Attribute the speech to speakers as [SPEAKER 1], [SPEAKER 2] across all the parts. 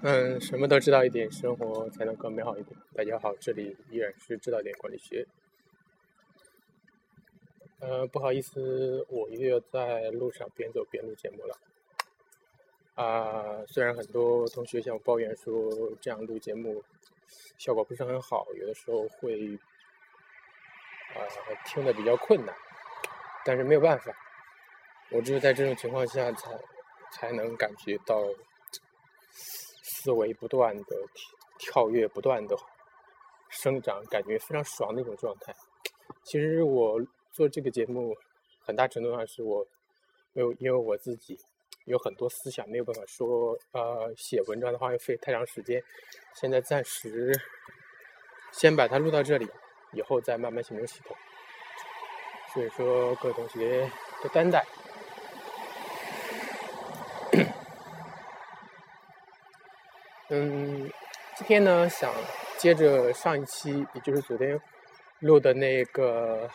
[SPEAKER 1] 嗯，什么都知道一点，生活才能更美好一点。大家好，这里依然是知道点管理学。呃，不好意思，我又要在路上边走边录节目了。啊，虽然很多同学向我抱怨说这样录节目效果不是很好，有的时候会啊听的比较困难，但是没有办法，我只有在这种情况下才才能感觉到。思维不断的跳跃，不断的生长，感觉非常爽的一种状态。其实我做这个节目，很大程度上是我没有，因为我自己有很多思想没有办法说，呃，写文章的话又费太长时间。现在暂时先把它录到这里，以后再慢慢形成系统。所以说，各位同学多担待。嗯，今天呢，想接着上一期，也就是昨天录的那个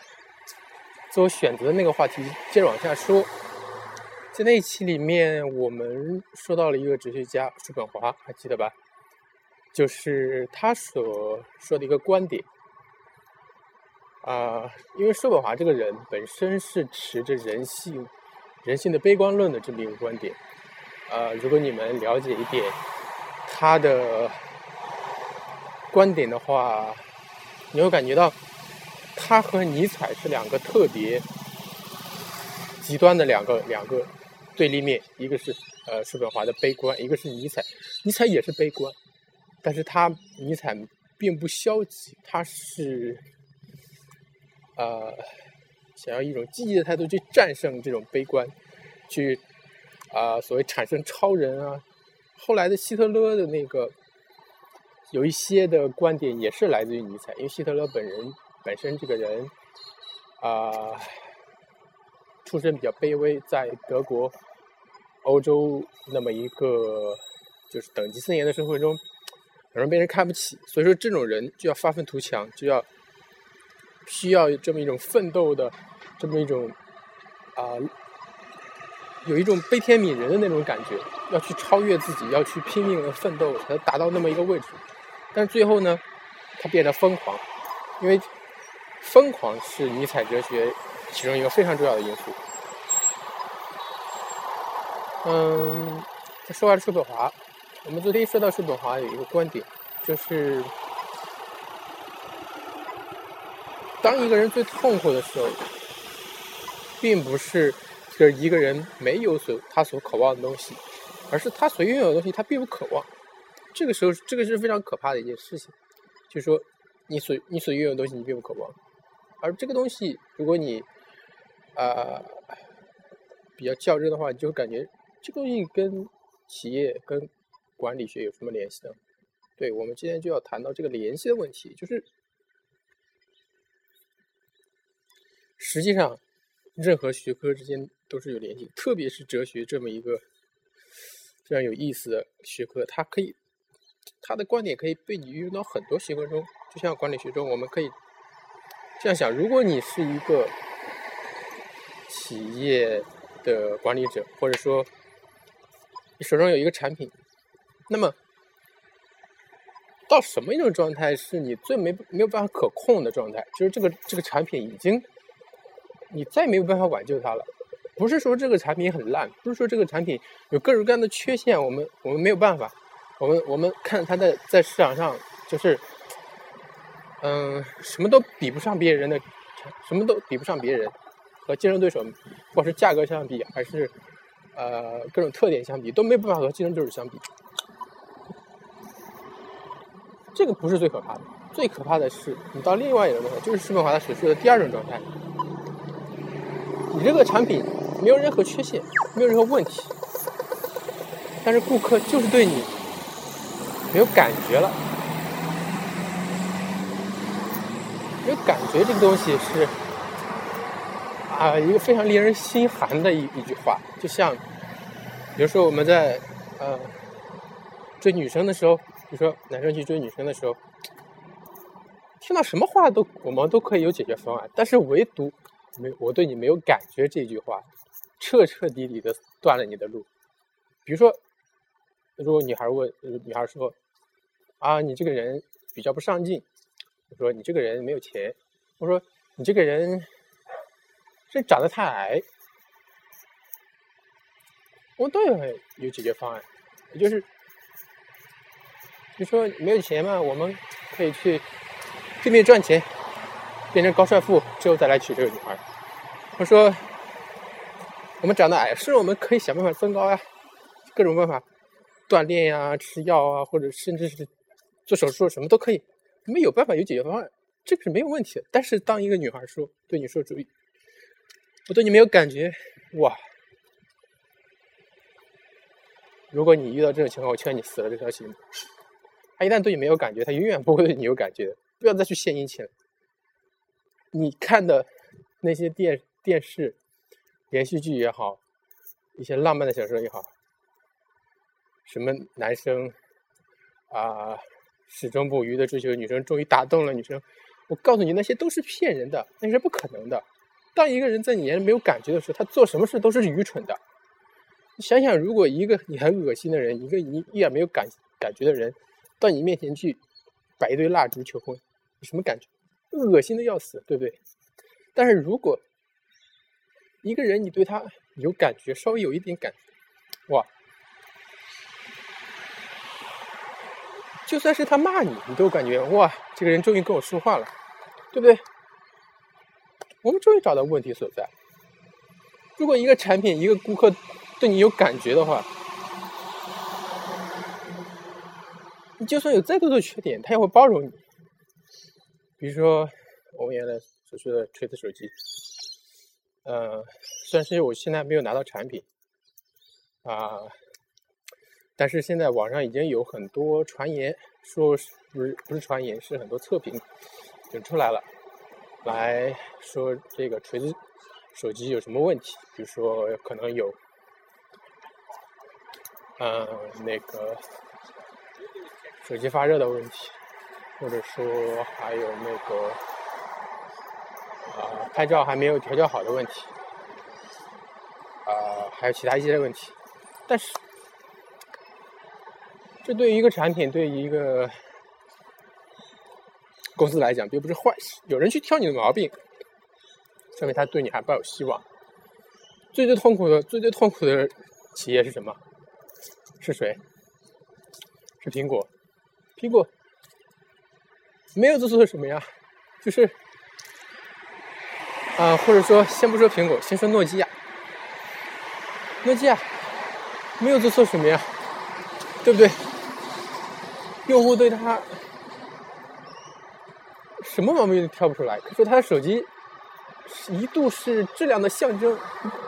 [SPEAKER 1] 自我选择的那个话题，接着往下说。在那一期里面，我们说到了一个哲学家叔本华，还记得吧？就是他所说的一个观点啊，因为叔本华这个人本身是持着人性、人性的悲观论的这么一个观点啊。如果你们了解一点。他的观点的话，你会感觉到他和尼采是两个特别极端的两个两个对立面，一个是呃叔本华的悲观，一个是尼采，尼采也是悲观，但是他尼采并不消极，他是呃想要一种积极的态度去战胜这种悲观，去啊所谓产生超人啊。后来的希特勒的那个有一些的观点也是来自于尼采，因为希特勒本人本身这个人啊，出身比较卑微，在德国、欧洲那么一个就是等级森严的社会中，很容易被人看不起，所以说这种人就要发愤图强，就要需要这么一种奋斗的这么一种啊。有一种悲天悯人的那种感觉，要去超越自己，要去拼命的奋斗，才达到那么一个位置。但最后呢，他变得疯狂，因为疯狂是尼采哲学其中一个非常重要的因素。嗯，说完叔本华，我们昨天说到叔本华有一个观点，就是当一个人最痛苦的时候，并不是。就是一个人没有所他所渴望的东西，而是他所拥有的东西他并不渴望。这个时候，这个是非常可怕的一件事情。就是说，你所你所拥有的东西你并不渴望，而这个东西，如果你啊比较较真的话，你就会感觉这个东西跟企业跟管理学有什么联系呢？对我们今天就要谈到这个联系的问题，就是实际上任何学科之间。都是有联系，特别是哲学这么一个非常有意思的学科，它可以，它的观点可以被你运用到很多学科中。就像管理学中，我们可以这样想：如果你是一个企业的管理者，或者说你手中有一个产品，那么到什么一种状态是你最没没有办法可控的状态？就是这个这个产品已经你再没有办法挽救它了。不是说这个产品很烂，不是说这个产品有各种各样的缺陷，我们我们没有办法，我们我们看它在在市场上就是，嗯，什么都比不上别人的，什么都比不上别人，和竞争对手，不管是价格相比，还是呃各种特点相比，都没有办法和竞争对手相比。这个不是最可怕的，最可怕的是你到另外一个状态，就是施本华他所说的第二种状态，你这个产品。没有任何缺陷，没有任何问题，但是顾客就是对你没有感觉了。没有感觉这个东西是啊，一个非常令人心寒的一一句话。就像，比如说我们在呃追女生的时候，比如说男生去追女生的时候，听到什么话都我们都可以有解决方案，但是唯独没我对你没有感觉这句话。彻彻底底的断了你的路。比如说，如果女孩问，女孩说：“啊，你这个人比较不上进。”我说：“你这个人没有钱。”我说：“你这个人是长得太矮。”我都有有解决方案，也就是，你说没有钱嘛，我们可以去拼命赚钱，变成高帅富之后再来娶这个女孩。我说，我们长得矮，是我们可以想办法增高呀，各种办法。锻炼呀，吃药啊，或者甚至是做手术，什么都可以。我们有办法，有解决方案，这个是没有问题的。但是，当一个女孩说对你说“注意”，我对你没有感觉，哇！如果你遇到这种情况，我劝你死了这条心。他一旦对你没有感觉，他永远不会对你有感觉。不要再去献殷勤了。你看的那些电电视、连续剧也好，一些浪漫的小说也好。什么男生啊，始终不渝的追求女生，终于打动了女生。我告诉你，那些都是骗人的，那是不可能的。当一个人在你眼里没有感觉的时候，他做什么事都是愚蠢的。你想想，如果一个你很恶心的人，一个你一点没有感感觉的人，到你面前去摆一堆蜡烛求婚，有什么感觉？恶心的要死，对不对？但是如果一个人你对他有感觉，稍微有一点感觉，哇！就算是他骂你，你都感觉哇，这个人终于跟我说话了，对不对？我们终于找到问题所在。如果一个产品、一个顾客对你有感觉的话，你就算有再多的缺点，他也会包容你。比如说我们原来所说的锤子手机，呃，虽然是我现在没有拿到产品，啊。但是现在网上已经有很多传言，说不是不是传言，是很多测评就出来了，来说这个锤子手机有什么问题，比如说可能有，嗯，那个手机发热的问题，或者说还有那个啊拍照还没有调教好的问题，啊还有其他一些问题，但是。这对于一个产品，对于一个公司来讲，并不是坏事。有人去挑你的毛病，说明他对你还抱有希望。最最痛苦的、最最痛苦的企业是什么？是谁？是苹果。苹果没有做错什么呀？就是啊，或者说，先不说苹果，先说诺基亚。诺基亚没有做错什么呀？对不对？用户对他什么毛病都挑不出来，可是他的手机一度是质量的象征。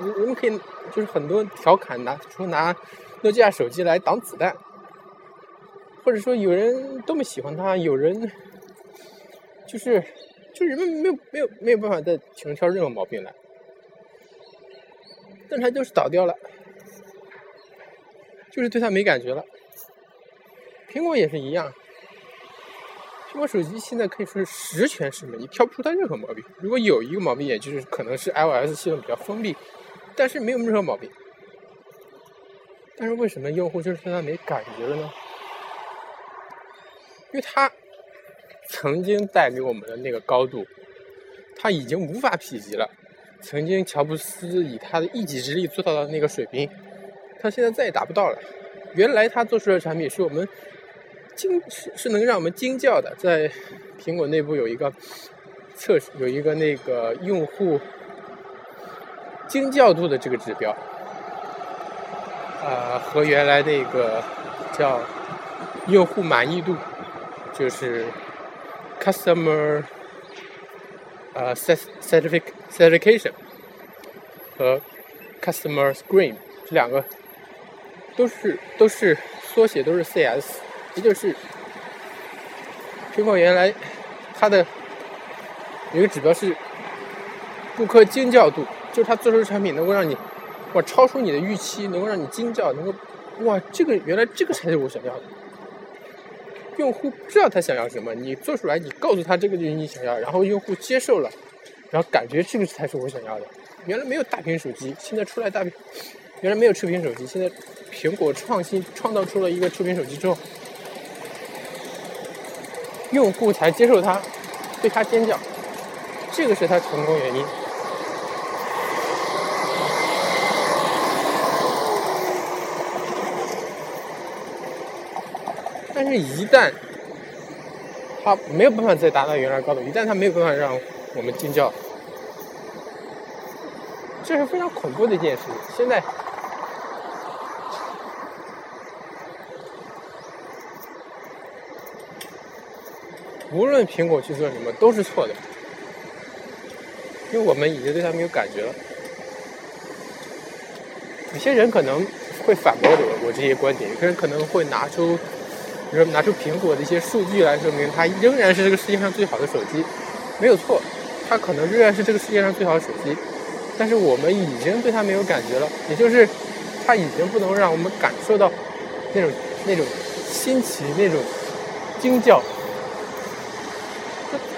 [SPEAKER 1] 人们可以就是很多调侃拿说拿诺基亚手机来挡子弹，或者说有人多么喜欢它，有人就是就人们没有没有没有办法再挑挑任何毛病来，但他就是倒掉了，就是对他没感觉了。苹果也是一样，苹果手机现在可以说是十全十美，你挑不出它任何毛病。如果有一个毛病，也就是可能是 iOS 系统比较封闭，但是没有任何毛病。但是为什么用户就是对它没感觉了呢？因为它曾经带给我们的那个高度，它已经无法匹及了。曾经乔布斯以他的一己之力做到的那个水平，他现在再也达不到了。原来他做出的产品是我们。惊是是能让我们惊叫的，在苹果内部有一个测试，有一个那个用户惊叫度的这个指标，啊，和原来那个叫用户满意度，就是 customer 呃 certification 和 customer screen 这两个都是都是缩写，都是 CS。也就是苹果原来它的一个指标是顾客惊叫度，就是它做出的产品能够让你哇超出你的预期，能够让你惊叫，能够哇这个原来这个才是我想要的。用户不知道他想要什么，你做出来，你告诉他这个就是你想要，然后用户接受了，然后感觉这个才是我想要的。原来没有大屏手机，现在出来大屏；原来没有触屏手机，现在苹果创新创造出了一个触屏手机之后，用户才接受它，对它尖叫，这个是它成功原因。但是，一旦它没有办法再达到原来高度，一旦它没有办法让我们尖叫，这是非常恐怖的一件事情。现在。无论苹果去做什么都是错的，因为我们已经对它没有感觉了。有些人可能会反驳我我这些观点，有些人可能会拿出，比如拿出苹果的一些数据来说明它仍然是这个世界上最好的手机，没有错，它可能仍然是这个世界上最好的手机，但是我们已经对它没有感觉了，也就是它已经不能让我们感受到那种那种新奇、那种惊叫。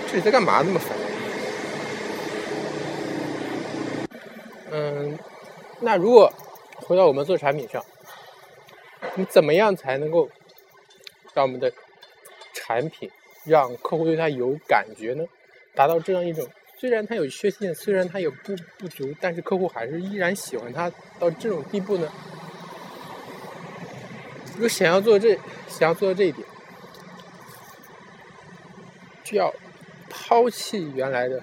[SPEAKER 1] 这里在干嘛？那么烦？嗯，那如果回到我们做产品上，你怎么样才能够让我们的产品让客户对它有感觉呢？达到这样一种虽然它有缺陷，虽然它有不不足，但是客户还是依然喜欢它到这种地步呢？如果想要做这，想要做到这一点，就要。抛弃原来的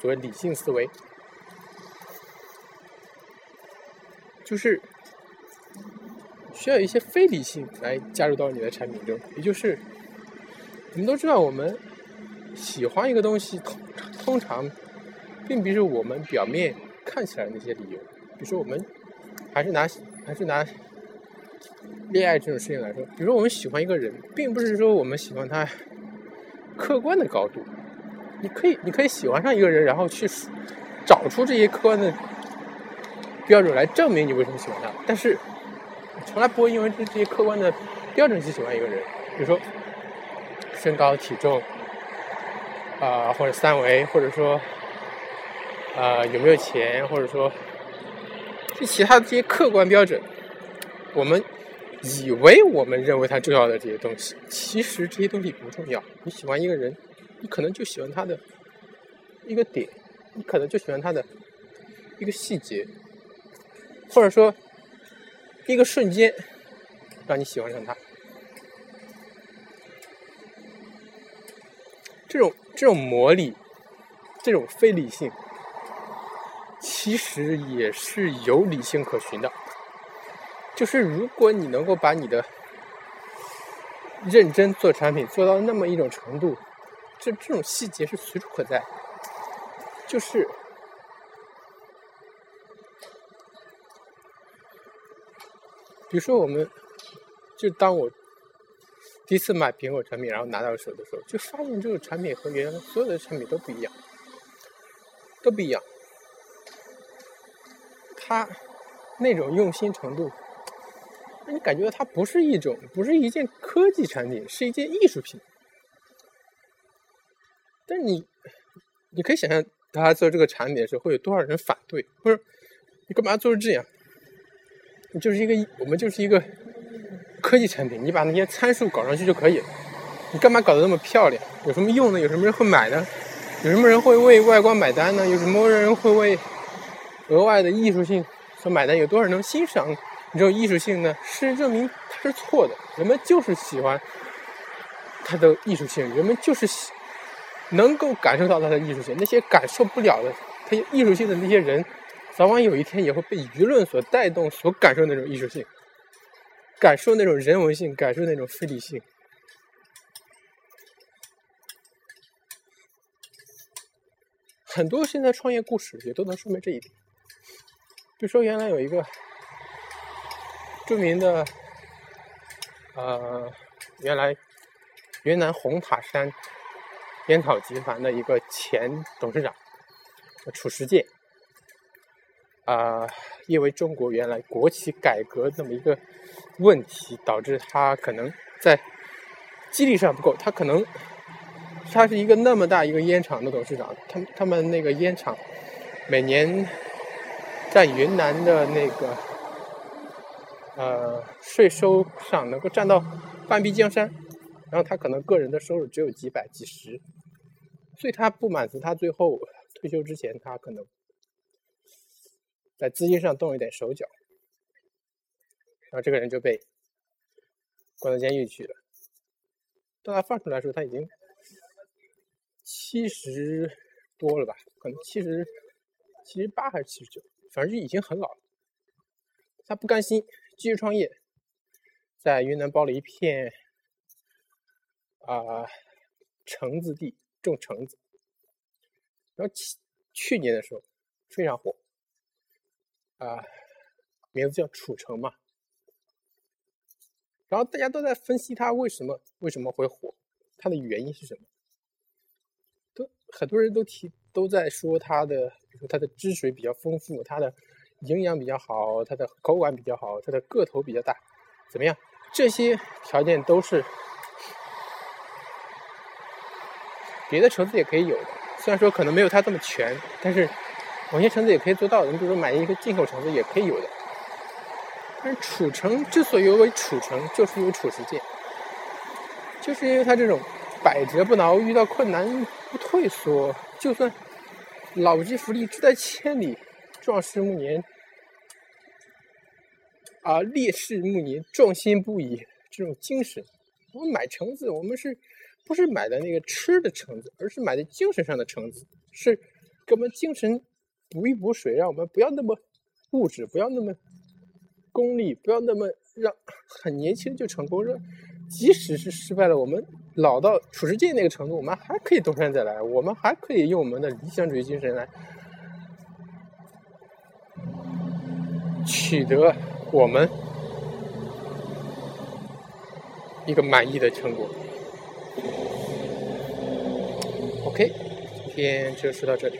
[SPEAKER 1] 所谓理性思维，就是需要一些非理性来加入到你的产品中。也就是，我们都知道，我们喜欢一个东西，通通常并不是我们表面看起来那些理由。比如说，我们还是拿还是拿恋爱这种事情来说，比如说我们喜欢一个人，并不是说我们喜欢他客观的高度。你可以，你可以喜欢上一个人，然后去找出这些客观的标准来证明你为什么喜欢他。但是，从来不会因为这这些客观的标准去喜欢一个人。比如说，身高、体重，啊，或者三围，或者说，啊，有没有钱，或者说，这其他的这些客观标准，我们以为我们认为它重要的这些东西，其实这些东西不重要。你喜欢一个人。你可能就喜欢他的一个点，你可能就喜欢他的一个细节，或者说一个瞬间让你喜欢上他。这种这种魔力，这种非理性，其实也是有理性可循的。就是如果你能够把你的认真做产品做到那么一种程度。这这种细节是随处可在，就是，比如说，我们就当我第一次买苹果产品，然后拿到手的时候，就发现这个产品和原来所有的产品都不一样，都不一样。它那种用心程度，让你感觉到它不是一种，不是一件科技产品，是一件艺术品。但你，你可以想象，他做这个产品的时候会有多少人反对？不是，你干嘛做成这样？就是一个，我们就是一个科技产品，你把那些参数搞上去就可以了。你干嘛搞得那么漂亮？有什么用呢？有什么人会买呢？有什么人会为外观买单呢？有什么人会为额外的艺术性所买单？有多少人能欣赏你这种艺术性呢？事实证明它是错的。人们就是喜欢它的艺术性，人们就是喜。能够感受到它的艺术性，那些感受不了的，它艺术性的那些人，早晚有一天也会被舆论所带动，所感受那种艺术性，感受那种人文性，感受那种非理性。很多现在创业故事也都能说明这一点。比如说，原来有一个著名的，呃，原来云南红塔山。烟草集团的一个前董事长褚时健，啊，因为中国原来国企改革这么一个问题，导致他可能在激励上不够。他可能他是一个那么大一个烟厂的董事长，他他们那个烟厂每年在云南的那个呃税收上能够占到半壁江山，然后他可能个人的收入只有几百几十，所以他不满足，他最后退休之前，他可能在资金上动一点手脚，然后这个人就被关到监狱去了。当他放出来的时候，他已经七十多了吧？可能七十七十八还是七十九，反正就已经很老了。他不甘心，继续创业，在云南包了一片啊橙子地，种橙子。然后去去年的时候非常火，啊，名字叫楚橙嘛。然后大家都在分析它为什么为什么会火，它的原因是什么？都很多人都提都在说它的，比如说它的汁水比较丰富，它的。营养比较好，它的口感比较好，它的个头比较大，怎么样？这些条件都是别的橙子也可以有的。虽然说可能没有它这么全，但是某些橙子也可以做到的。你比如说买一个进口橙子也可以有的。但是褚橙之所以为褚橙，就是因为褚时健，就是因为它这种百折不挠，遇到困难不退缩，就算老骥伏枥，志在千里。壮士暮年啊，烈士暮年，壮心不已这种精神。我们买橙子，我们是不是买的那个吃的橙子，而是买的精神上的橙子，是给我们精神补一补水，让我们不要那么物质，不要那么功利，不要那么让很年轻就成功。让即使是失败了，我们老到褚时健那个程度，我们还可以东山再来，我们还可以用我们的理想主义精神来。取得我们一个满意的成果。OK，今天就说到这里。